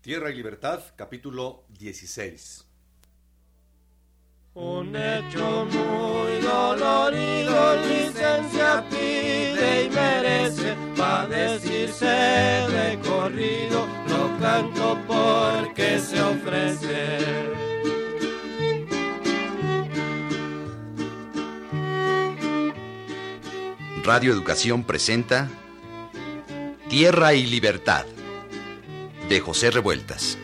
Tierra y Libertad, capítulo 16. Un hecho muy dolorido, licencia pide y merece, pa' decirse de corrido, lo canto porque se ofrece. Radio Educación presenta Tierra y Libertad de José Revueltas.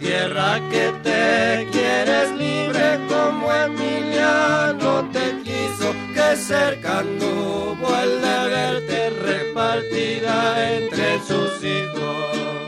Tierra que te quieres libre como Emiliano te quiso, que cercano vuelve a verte repartida entre sus hijos.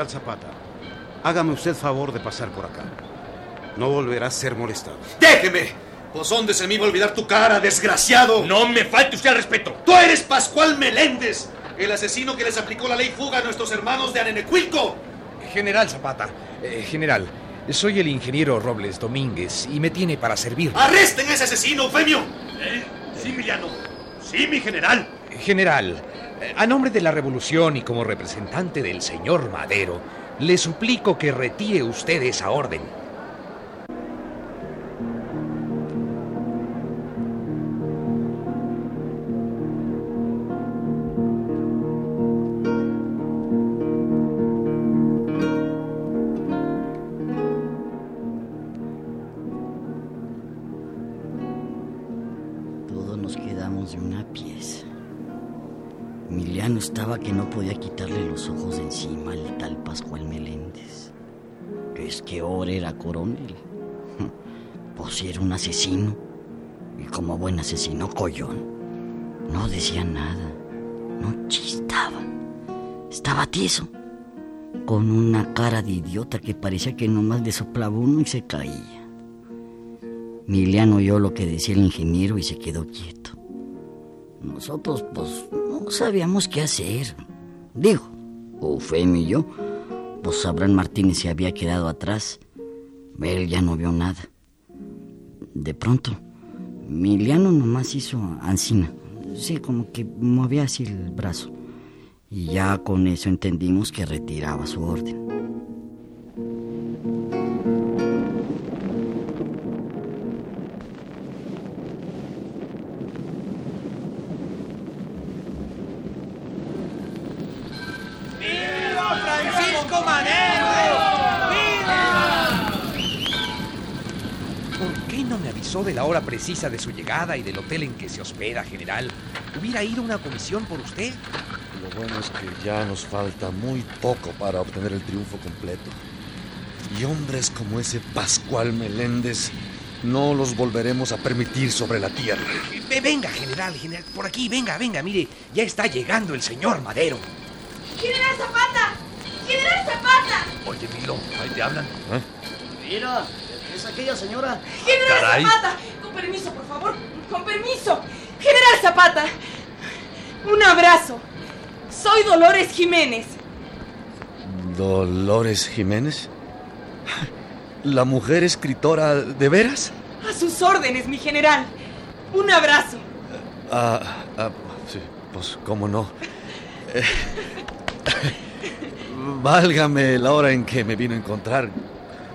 General Zapata, hágame usted favor de pasar por acá. No volverá a ser molestado. ¡Déjeme! Pues dónde se me iba a olvidar tu cara, desgraciado. No me falte usted al respeto. Tú eres Pascual Meléndez, el asesino que les aplicó la ley fuga a nuestros hermanos de Anenecuilco. General Zapata, eh, general, soy el ingeniero Robles Domínguez y me tiene para servir. ¡Arresten a ese asesino, Eufemio! ¿Eh? Sí, Emiliano. Sí, mi general. General, a nombre de la revolución y como representante del señor Madero, le suplico que retire usted esa orden. Que no podía quitarle los ojos de encima al tal Pascual Meléndez. Es que ahora era coronel. Pues era un asesino. Y como buen asesino, collón. No decía nada. No chistaba. Estaba tieso. Con una cara de idiota que parecía que nomás le soplaba uno y se caía. Emiliano oyó lo que decía el ingeniero y se quedó quieto. Nosotros, pues, no sabíamos qué hacer. Digo, Eufemio y yo, pues Abraham Martínez se había quedado atrás. Él ya no vio nada. De pronto, Emiliano nomás hizo ansina. Sí, como que movía así el brazo. Y ya con eso entendimos que retiraba su orden. De la hora precisa de su llegada y del hotel en que se hospeda, general? Hubiera ido una comisión por usted. Lo bueno es que ya nos falta muy poco para obtener el triunfo completo. Y hombres como ese Pascual Meléndez no los volveremos a permitir sobre la tierra. Ve- Venga, general, general, por aquí, venga, venga, mire, ya está llegando el señor Madero. ¡General Zapata! ¡General Zapata! Oye, Milo, ahí te hablan. Mira, es aquella señora. ¡General caray. Zapata! Con permiso, por favor. Con permiso. General Zapata. Un abrazo. Soy Dolores Jiménez. ¿Dolores Jiménez? ¿La mujer escritora de veras? A sus órdenes, mi general. Un abrazo. Ah, ah, sí, pues cómo no. Eh, válgame la hora en que me vino a encontrar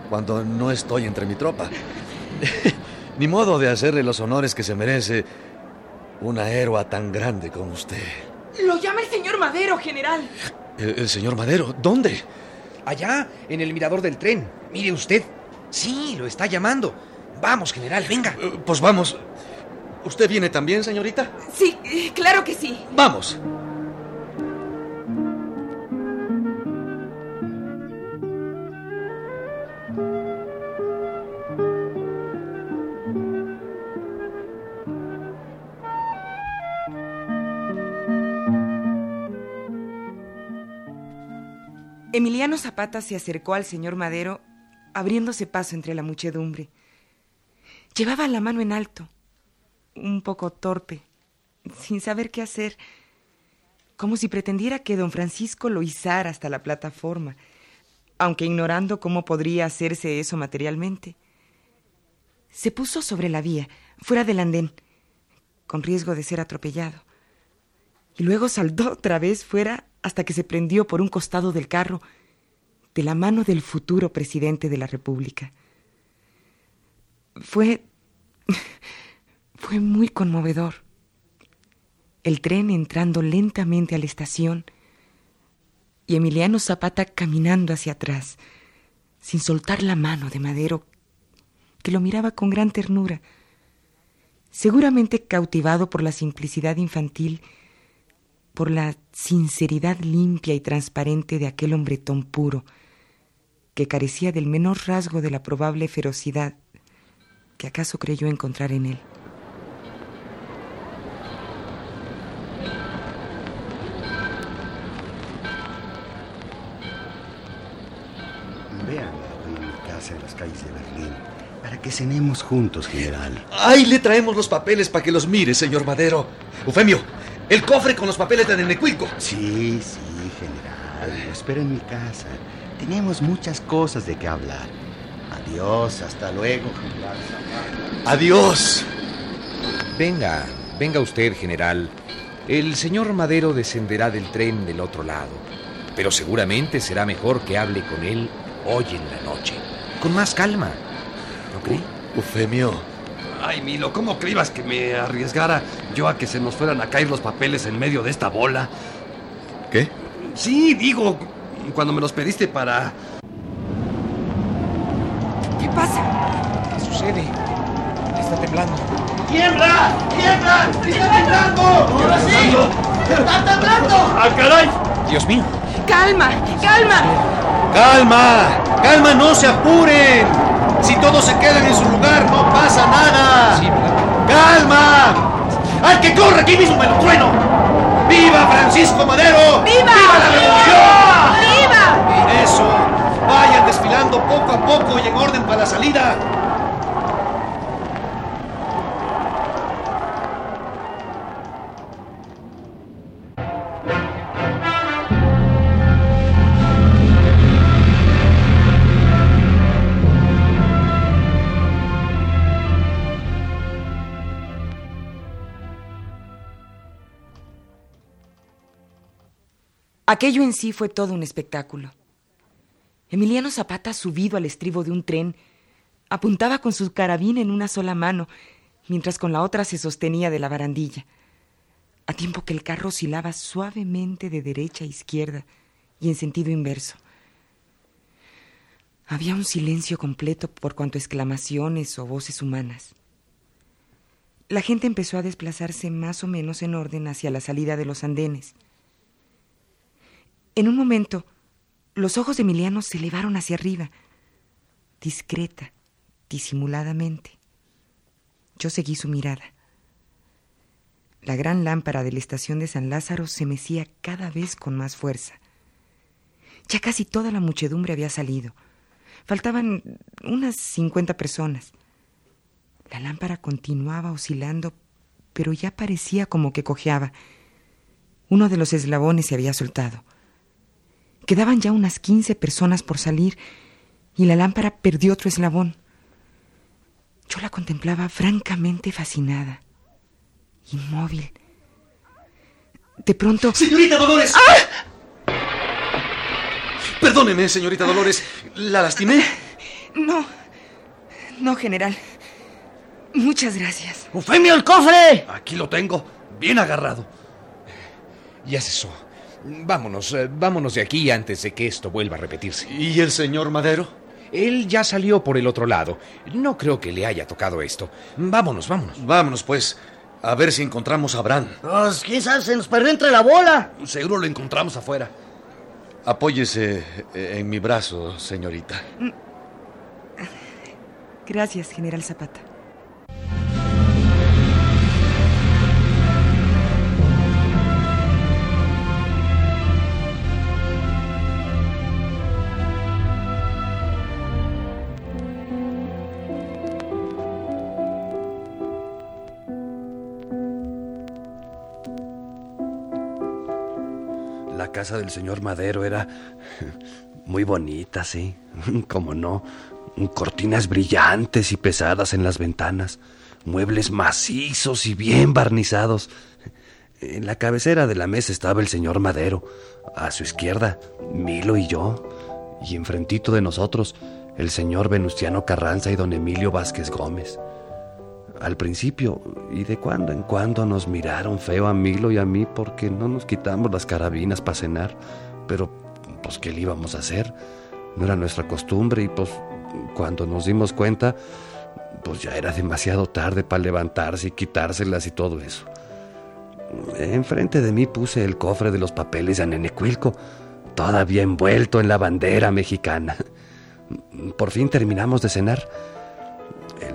cuando no estoy entre mi tropa. Ni modo de hacerle los honores que se merece una héroa tan grande como usted. Lo llama el señor Madero, general. El, el señor Madero, ¿dónde? Allá, en el mirador del tren. Mire usted. Sí, lo está llamando. Vamos, general, venga. Eh, Pues vamos. ¿Usted viene también, señorita? Sí, eh, claro que sí. Vamos. Emiliano Zapata se acercó al señor Madero, abriéndose paso entre la muchedumbre. Llevaba la mano en alto, un poco torpe, sin saber qué hacer, como si pretendiera que don Francisco lo izara hasta la plataforma, aunque ignorando cómo podría hacerse eso materialmente. Se puso sobre la vía, fuera del andén, con riesgo de ser atropellado. Y luego saltó otra vez fuera hasta que se prendió por un costado del carro de la mano del futuro presidente de la República. Fue. fue muy conmovedor. El tren entrando lentamente a la estación y Emiliano Zapata caminando hacia atrás, sin soltar la mano de Madero, que lo miraba con gran ternura, seguramente cautivado por la simplicidad infantil, por la sinceridad limpia y transparente de aquel hombretón puro, que carecía del menor rasgo de la probable ferocidad que acaso creyó encontrar en él. Vean en mi casa en las calles de Berlín, para que cenemos juntos, general. Ahí le traemos los papeles para que los mire, señor Madero. Eufemio, el cofre con los papeles de Nenecuilco. Sí, sí, general. Lo espero en mi casa. Tenemos muchas cosas de qué hablar. Adiós, hasta luego, general. Adiós. Venga, venga usted, general. El señor Madero descenderá del tren del otro lado, pero seguramente será mejor que hable con él hoy en la noche, con más calma. ¿No cree? Eufemio. Ay, Milo, ¿cómo creías que me arriesgara yo a que se nos fueran a caer los papeles en medio de esta bola? ¿Qué? Sí, digo, cuando me los pediste para... ¿Qué pasa? ¿Qué sucede? Está temblando. ¡Tiembla! ¡Tiembla! ¡Está temblando! ¡Ahora sí! ¡Está temblando! ¡Ah, caray! Dios mío. Calma, calma. ¡Calma! ¡Calma! ¡No se apuren! Si todos se quedan en su lugar, ¡Al que corre aquí mismo me lo trueno! ¡Viva Francisco Madero! ¡Viva! la revolución! ¡Viva! Eso. Vayan desfilando poco a poco y en orden para la salida. Aquello en sí fue todo un espectáculo. Emiliano Zapata, subido al estribo de un tren, apuntaba con su carabina en una sola mano, mientras con la otra se sostenía de la barandilla, a tiempo que el carro oscilaba suavemente de derecha a izquierda y en sentido inverso. Había un silencio completo por cuanto exclamaciones o voces humanas. La gente empezó a desplazarse más o menos en orden hacia la salida de los andenes. En un momento, los ojos de Emiliano se elevaron hacia arriba, discreta, disimuladamente. Yo seguí su mirada. La gran lámpara de la estación de San Lázaro se mecía cada vez con más fuerza. Ya casi toda la muchedumbre había salido. Faltaban unas cincuenta personas. La lámpara continuaba oscilando, pero ya parecía como que cojeaba. Uno de los eslabones se había soltado. Quedaban ya unas quince personas por salir y la lámpara perdió otro eslabón. Yo la contemplaba francamente fascinada, inmóvil. De pronto... ¡Señorita Dolores! ¡Ah! Perdóneme, señorita Dolores. ¿La lastimé? No, no, general. Muchas gracias. ¡Eufemio, el cofre! Aquí lo tengo, bien agarrado. Ya cesó. Vámonos, eh, vámonos de aquí antes de que esto vuelva a repetirse. ¿Y el señor Madero? Él ya salió por el otro lado. No creo que le haya tocado esto. Vámonos, vámonos. Vámonos, pues. A ver si encontramos a Bran. Pues, sabe, se nos perdió entre la bola. Seguro lo encontramos afuera. Apóyese eh, en mi brazo, señorita. Gracias, general Zapata. Casa del señor Madero era muy bonita, sí, como no. Cortinas brillantes y pesadas en las ventanas, muebles macizos y bien barnizados. En la cabecera de la mesa estaba el señor Madero, a su izquierda, Milo y yo, y enfrentito de nosotros, el señor Venustiano Carranza y don Emilio Vázquez Gómez. Al principio, y de cuando en cuando nos miraron feo a Milo y a mí porque no nos quitamos las carabinas para cenar, pero pues ¿qué le íbamos a hacer? No era nuestra costumbre y pues cuando nos dimos cuenta, pues ya era demasiado tarde para levantarse y quitárselas y todo eso. Enfrente de mí puse el cofre de los papeles de Anenecuilco, todavía envuelto en la bandera mexicana. Por fin terminamos de cenar.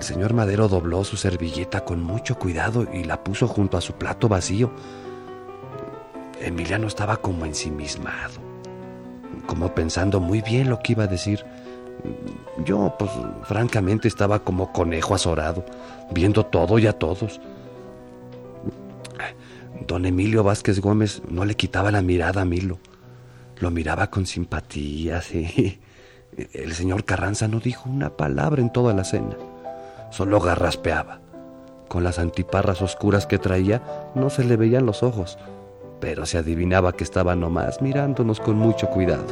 El señor Madero dobló su servilleta con mucho cuidado y la puso junto a su plato vacío. Emiliano estaba como ensimismado, como pensando muy bien lo que iba a decir. Yo, pues, francamente estaba como conejo azorado, viendo todo y a todos. Don Emilio Vázquez Gómez no le quitaba la mirada a Milo. Lo miraba con simpatía, sí. El señor Carranza no dijo una palabra en toda la cena. Solo garraspeaba. Con las antiparras oscuras que traía, no se le veían los ojos, pero se adivinaba que estaba nomás mirándonos con mucho cuidado.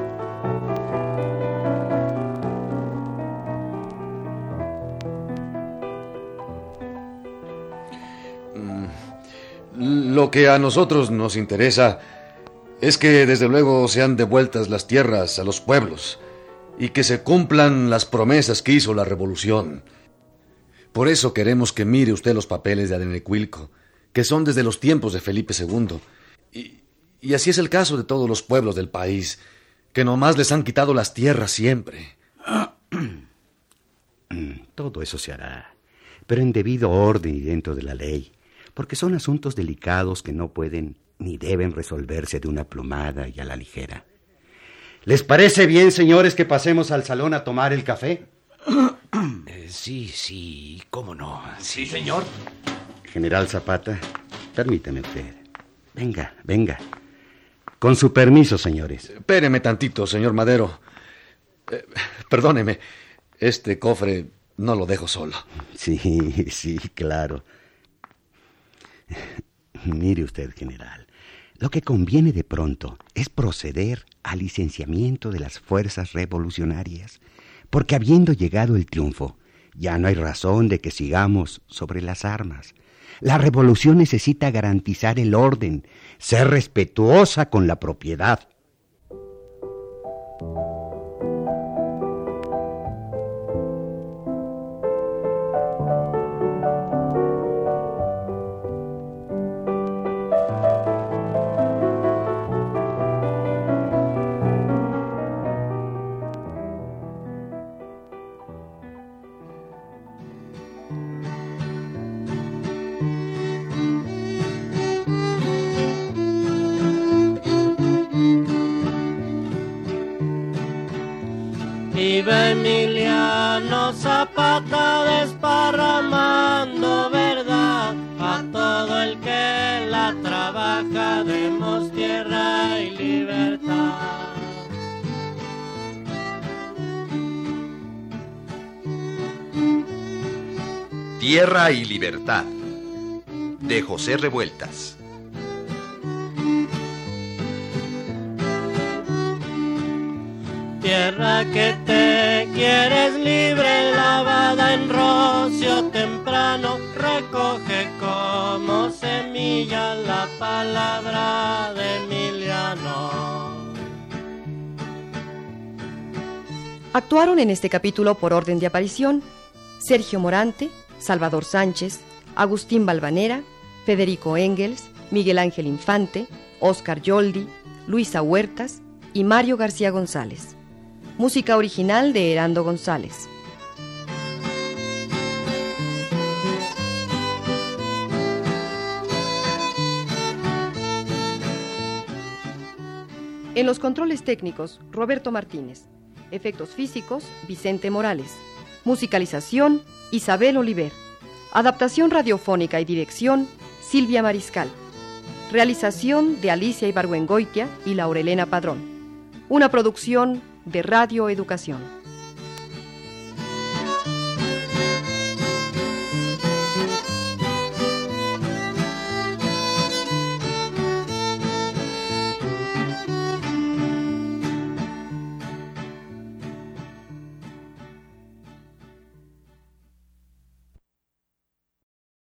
Lo que a nosotros nos interesa es que desde luego sean devueltas las tierras a los pueblos y que se cumplan las promesas que hizo la revolución. Por eso queremos que mire usted los papeles de Adenecuilco, que son desde los tiempos de Felipe II. Y, y así es el caso de todos los pueblos del país, que nomás les han quitado las tierras siempre. Todo eso se hará, pero en debido orden y dentro de la ley, porque son asuntos delicados que no pueden ni deben resolverse de una plumada y a la ligera. ¿Les parece bien, señores, que pasemos al salón a tomar el café? Eh, sí, sí, cómo no. Sí, señor. General Zapata, permíteme usted. Venga, venga. Con su permiso, señores. Espéreme tantito, señor Madero. Eh, perdóneme, este cofre no lo dejo solo. Sí, sí, claro. Mire usted, general. Lo que conviene de pronto es proceder al licenciamiento de las fuerzas revolucionarias, porque habiendo llegado el triunfo, ya no hay razón de que sigamos sobre las armas. La revolución necesita garantizar el orden, ser respetuosa con la propiedad. Emiliano Zapata desparramando verdad a todo el que la trabaja, demos tierra y libertad. Tierra y Libertad de José Revueltas. Tierra que te quieres libre, lavada en rocio temprano, recoge como semilla la palabra de Emiliano. Actuaron en este capítulo por orden de aparición Sergio Morante, Salvador Sánchez, Agustín Balvanera, Federico Engels, Miguel Ángel Infante, Oscar Yoldi, Luisa Huertas y Mario García González. Música original de Herando González. En los controles técnicos, Roberto Martínez. Efectos físicos, Vicente Morales. Musicalización, Isabel Oliver. Adaptación radiofónica y dirección, Silvia Mariscal. Realización de Alicia Ibargüengoitia y Laurelena Padrón. Una producción de Radio Educación.